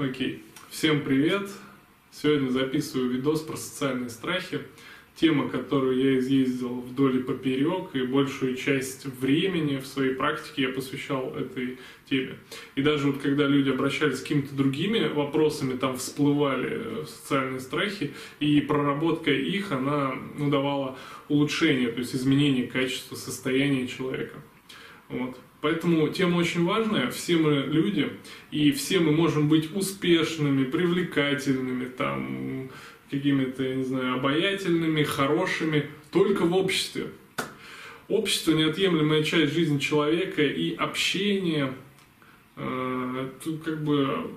Окей. Всем привет. Сегодня записываю видос про социальные страхи. Тема, которую я изъездил вдоль и поперек, и большую часть времени в своей практике я посвящал этой теме. И даже вот когда люди обращались с какими-то другими вопросами, там всплывали социальные страхи, и проработка их, она ну, давала улучшение, то есть изменение качества состояния человека. Вот. Поэтому тема очень важная, все мы люди, и все мы можем быть успешными, привлекательными, там, какими-то, я не знаю, обаятельными, хорошими, только в обществе. Общество – неотъемлемая часть жизни человека, и общение э, тут как бы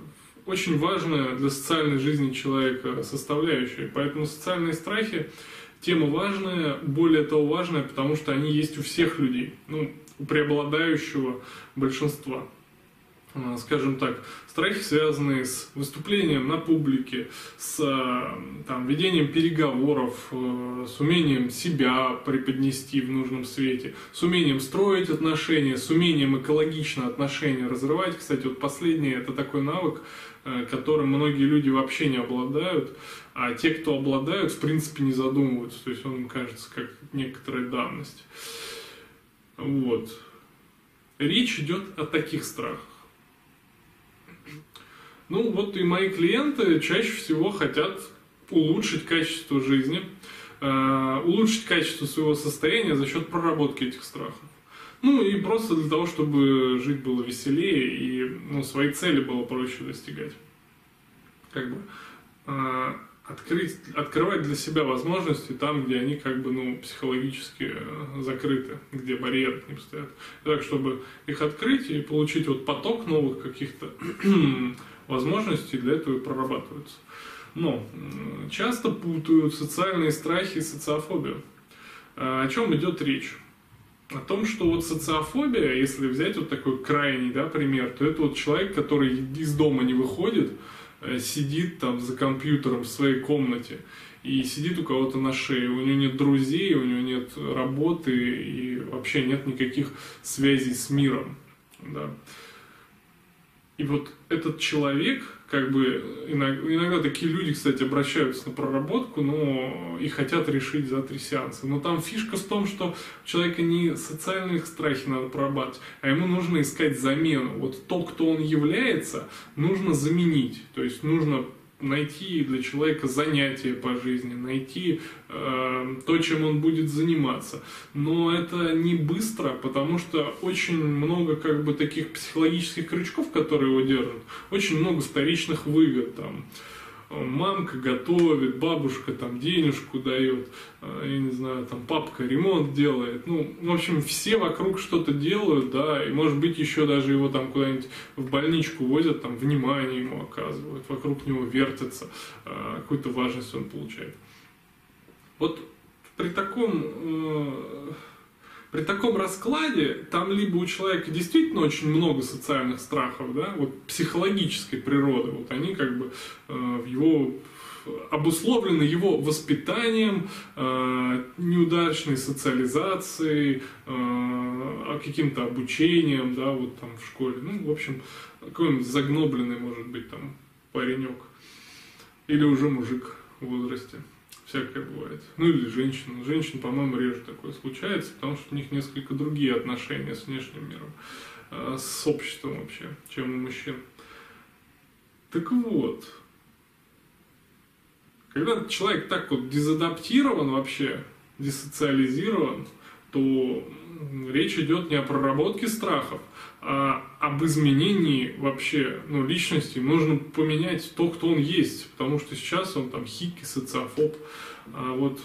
очень важная для социальной жизни человека составляющая. Поэтому социальные страхи – тема важная, более того важная, потому что они есть у всех людей. Ну, преобладающего большинства. А, скажем так, страхи, связанные с выступлением на публике, с там, ведением переговоров, э, с умением себя преподнести в нужном свете, с умением строить отношения, с умением экологично отношения разрывать. Кстати, вот последнее это такой навык, э, которым многие люди вообще не обладают, а те, кто обладают, в принципе не задумываются. То есть он им кажется как некоторая данность. Вот. Речь идет о таких страхах. Ну вот и мои клиенты чаще всего хотят улучшить качество жизни, э, улучшить качество своего состояния за счет проработки этих страхов. Ну и просто для того, чтобы жить было веселее и ну, свои цели было проще достигать. Как бы. Э, открыть, открывать для себя возможности там, где они как бы ну, психологически э, закрыты, где барьеры к ним стоят. Так, чтобы их открыть и получить вот поток новых каких-то возможностей, для этого и прорабатываются. Но часто путают социальные страхи и социофобию. А, о чем идет речь? О том, что вот социофобия, если взять вот такой крайний да, пример, то это вот человек, который из дома не выходит, Э, сидит там за компьютером в своей комнате и сидит у кого-то на шее, у него нет друзей, у него нет работы и вообще нет никаких связей с миром. Да. И вот этот человек, как бы, иногда, иногда такие люди, кстати, обращаются на проработку, но и хотят решить за три сеанса. Но там фишка в том, что у человека не социальные страхи надо прорабатывать, а ему нужно искать замену. Вот то, кто он является, нужно заменить. То есть нужно найти для человека занятие по жизни, найти э, то, чем он будет заниматься. Но это не быстро, потому что очень много как бы таких психологических крючков, которые его держат, очень много вторичных выгод там мамка готовит, бабушка там денежку дает, э, я не знаю, там папка ремонт делает. Ну, в общем, все вокруг что-то делают, да, и может быть еще даже его там куда-нибудь в больничку возят, там внимание ему оказывают, вокруг него вертятся, э, какую-то важность он получает. Вот при таком э, при таком раскладе там либо у человека действительно очень много социальных страхов, да, вот психологической природы, вот они как бы э, его обусловлены его воспитанием, э, неудачной социализацией, э, каким-то обучением, да, вот там в школе. Ну, в общем, какой-нибудь загнобленный, может быть, там паренек. Или уже мужик в возрасте всякое бывает. Ну или женщина. Женщин, по-моему, реже такое случается, потому что у них несколько другие отношения с внешним миром, э, с обществом вообще, чем у мужчин. Так вот, когда человек так вот дезадаптирован вообще, десоциализирован, то речь идет не о проработке страхов, а об изменении вообще ну, личности. Нужно поменять то, кто он есть, потому что сейчас он там хики, социофоб. А вот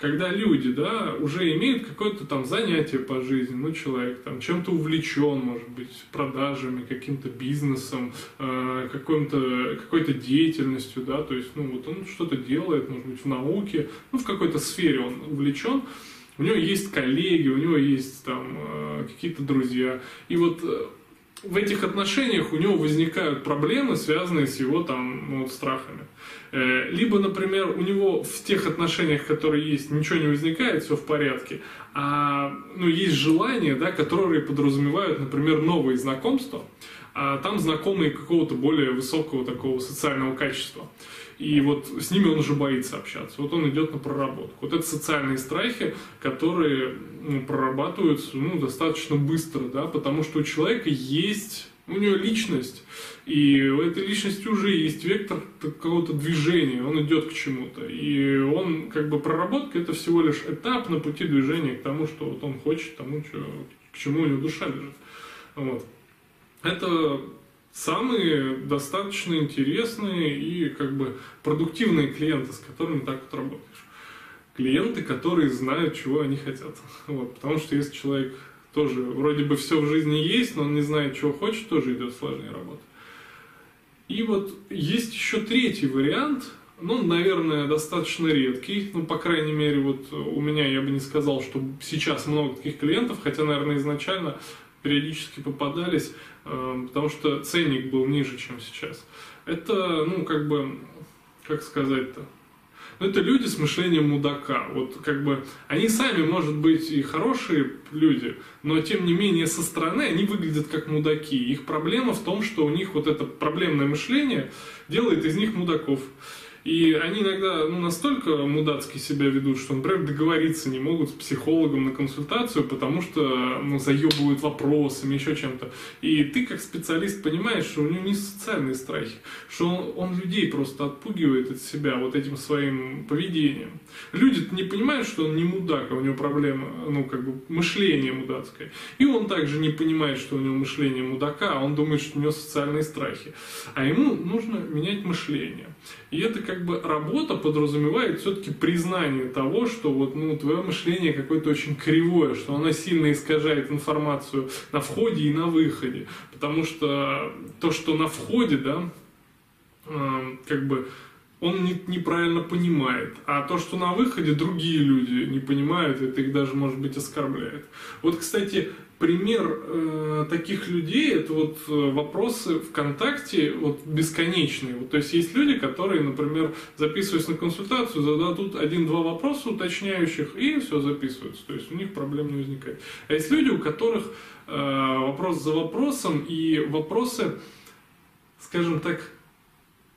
когда люди, да, уже имеют какое-то там занятие по жизни, ну, человек там чем-то увлечен, может быть, продажами, каким-то бизнесом, э, какой-то, деятельностью, да, то есть, ну, вот он что-то делает, может быть, в науке, ну, в какой-то сфере он увлечен, у него есть коллеги, у него есть там э, какие-то друзья. И вот э, в этих отношениях у него возникают проблемы, связанные с его там ну, вот, страхами. Э, либо, например, у него в тех отношениях, которые есть, ничего не возникает, все в порядке, а ну, есть желания, да, которые подразумевают, например, новые знакомства, а там знакомые какого-то более высокого такого социального качества. И вот с ними он уже боится общаться. Вот он идет на проработку. Вот это социальные страхи, которые ну, прорабатываются ну, достаточно быстро, да, потому что у человека есть у него личность, и у этой личности уже есть вектор какого-то движения, он идет к чему-то. И он, как бы, проработка это всего лишь этап на пути движения к тому, что вот он хочет, тому, что, к чему у него душа лежит. Вот. Это самые достаточно интересные и как бы продуктивные клиенты, с которыми так вот работаешь. Клиенты, которые знают, чего они хотят. Вот. Потому что если человек тоже вроде бы все в жизни есть, но он не знает, чего хочет, тоже идет сложнее работа. И вот есть еще третий вариант, ну, наверное, достаточно редкий, ну, по крайней мере, вот у меня я бы не сказал, что сейчас много таких клиентов, хотя, наверное, изначально периодически попадались, э, потому что ценник был ниже, чем сейчас. Это, ну, как бы, как сказать-то, но это люди с мышлением мудака. Вот как бы они сами, может быть, и хорошие люди, но тем не менее со стороны они выглядят как мудаки. Их проблема в том, что у них вот это проблемное мышление делает из них мудаков. И они иногда ну, настолько мудацки себя ведут, что, например, договориться не могут с психологом на консультацию, потому что ну, заебывают вопросами, еще чем-то. И ты как специалист понимаешь, что у него не социальные страхи, что он, он людей просто отпугивает от себя вот этим своим поведением. люди не понимают, что он не мудак, а у него проблема, ну, как бы мышление мудацкое. И он также не понимает, что у него мышление мудака, а он думает, что у него социальные страхи. А ему нужно менять мышление. И это как бы работа подразумевает все-таки признание того, что вот, ну, твое мышление какое-то очень кривое, что оно сильно искажает информацию на входе и на выходе. Потому что то, что на входе, да, э, как бы он не, неправильно понимает. А то, что на выходе другие люди не понимают, это их даже, может быть, оскорбляет. Вот, кстати, пример э, таких людей это вот э, вопросы ВКонтакте вот бесконечные. Вот, то есть есть люди, которые, например, записываясь на консультацию, зададут один-два вопроса уточняющих и все записываются. То есть у них проблем не возникает. А есть люди, у которых э, вопрос за вопросом и вопросы, скажем так,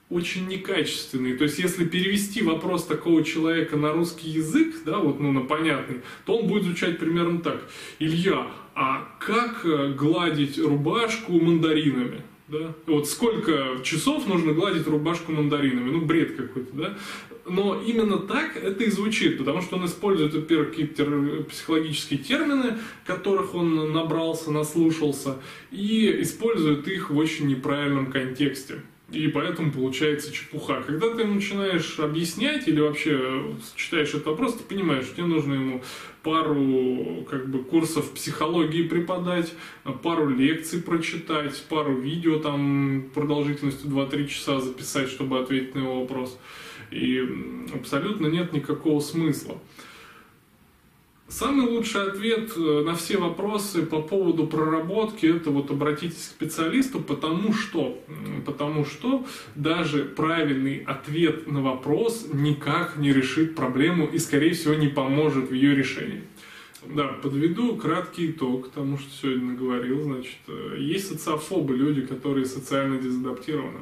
очень некачественные. То есть, если перевести вопрос такого человека на русский язык, да, вот, ну, на понятный, то он будет звучать примерно так. Илья, а как э, гладить рубашку мандаринами? Да? Вот сколько часов нужно гладить рубашку мандаринами? Ну, бред какой-то, да? Но именно так это и звучит, потому что он использует, во-первых, какие-то психологические термины, которых он набрался, наслушался, и использует их в очень неправильном контексте. И поэтому получается чепуха. Когда ты начинаешь объяснять или вообще читаешь этот вопрос, ты понимаешь, что тебе нужно ему пару как бы, курсов психологии преподать, пару лекций прочитать, пару видео там продолжительностью 2-3 часа записать, чтобы ответить на его вопрос. И абсолютно нет никакого смысла. Самый лучший ответ э, на все вопросы по поводу проработки это вот обратитесь к специалисту, потому что, потому что даже правильный ответ на вопрос никак не решит проблему и, скорее всего, не поможет в ее решении. Да, подведу краткий итог тому, что сегодня говорил. Значит, э, есть социофобы, люди, которые социально дезадаптированы.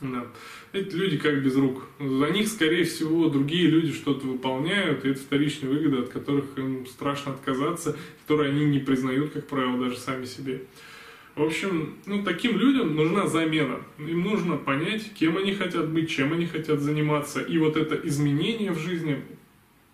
Да. Эти люди как без рук. За них, скорее всего, другие люди что-то выполняют, и это вторичные выгоды, от которых им страшно отказаться, которые они не признают, как правило, даже сами себе. В общем, ну, таким людям нужна замена. Им нужно понять, кем они хотят быть, чем они хотят заниматься. И вот это изменение в жизни,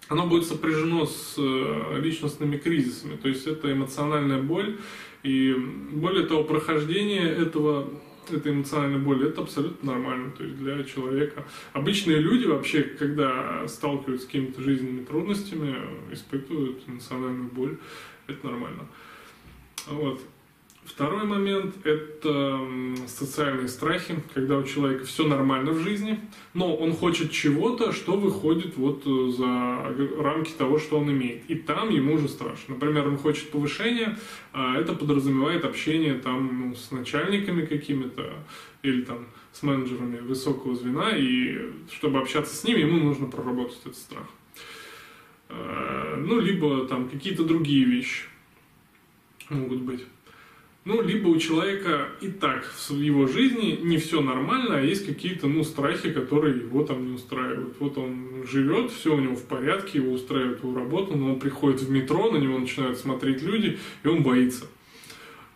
оно будет сопряжено с э, личностными кризисами. То есть это эмоциональная боль. И более того, прохождение этого это эмоциональная боль, это абсолютно нормально, то есть для человека. Обычные люди вообще, когда сталкиваются с какими-то жизненными трудностями, испытывают эмоциональную боль, это нормально. Вот. Второй момент – это социальные страхи, когда у человека все нормально в жизни, но он хочет чего-то, что выходит вот э, за рамки того, что он имеет. И там ему уже страшно. Например, он хочет повышения, а это подразумевает общение там ну, с начальниками какими-то или там с менеджерами высокого звена, и чтобы общаться с ними, ему нужно проработать этот страх. Э, ну, либо там какие-то другие вещи могут быть. Ну, либо у человека и так в его жизни не все нормально, а есть какие-то, ну, страхи, которые его там не устраивают. Вот он живет, все у него в порядке, его устраивает его работа, но он приходит в метро, на него начинают смотреть люди, и он боится.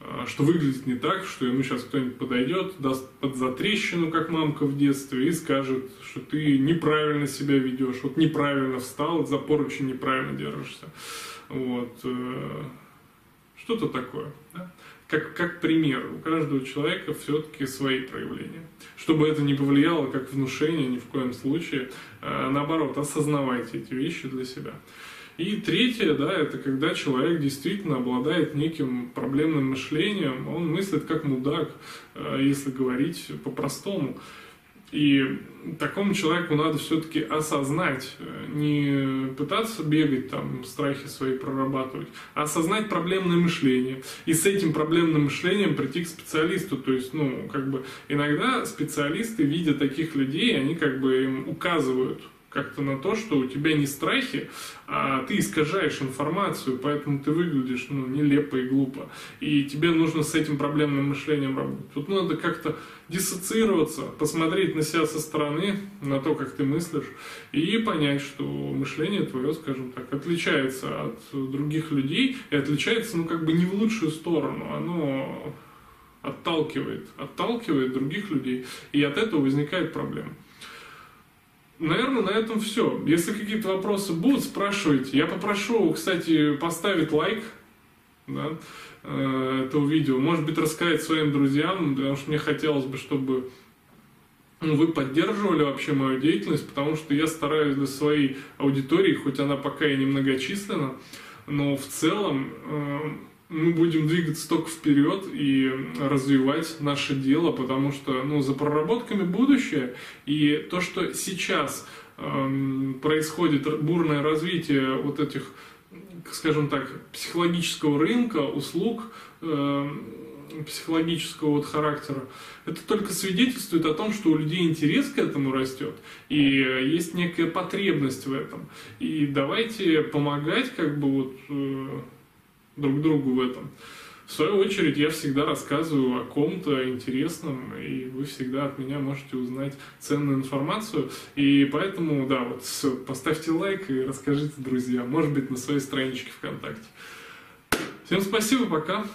А, что выглядит не так, что ему сейчас кто-нибудь подойдет, даст под затрещину, как мамка в детстве, и скажет, что ты неправильно себя ведешь, вот неправильно встал, за поручень неправильно держишься. Вот. Э, что-то такое. Да? Как, как пример. У каждого человека все-таки свои проявления. Чтобы это не повлияло как внушение, ни в коем случае. А, наоборот, осознавайте эти вещи для себя. И третье, да, это когда человек действительно обладает неким проблемным мышлением, он мыслит как мудак, а, если говорить по-простому. И такому человеку надо все-таки осознать, э, не пытаться бегать, там, страхи свои прорабатывать, а осознать проблемное мышление. И с этим проблемным мышлением прийти к специалисту. То есть, ну, как бы иногда специалисты, видя таких людей, они как бы им указывают, как-то на то, что у тебя не страхи, а ты искажаешь информацию, поэтому ты выглядишь ну, нелепо и глупо. И тебе нужно с этим проблемным мышлением работать. Тут надо как-то диссоциироваться, посмотреть на себя со стороны, на то, как ты мыслишь, и понять, что мышление твое, скажем так, отличается от других людей и отличается, ну, как бы не в лучшую сторону. Оно отталкивает, отталкивает других людей, и от этого возникает проблема. Наверное, на этом все. Если какие-то вопросы будут, спрашивайте. Я попрошу, кстати, поставить лайк да, э, этого видео. Может быть, рассказать своим друзьям, потому что мне хотелось бы, чтобы ну, вы поддерживали вообще мою деятельность, потому что я стараюсь для своей аудитории, хоть она пока и немногочисленна, но в целом э, мы будем двигаться только вперед и развивать наше дело, потому что ну, за проработками будущее, и то, что сейчас э, происходит бурное развитие вот этих, скажем так, психологического рынка, услуг, э, психологического вот характера, это только свидетельствует о том, что у людей интерес к этому растет, и есть некая потребность в этом. И давайте помогать как бы вот э, друг другу в этом. В свою очередь, я всегда рассказываю о ком-то интересном, и вы всегда от меня можете узнать ценную информацию. И поэтому, да, вот поставьте лайк и расскажите друзьям, может быть, на своей страничке ВКонтакте. Всем спасибо, пока.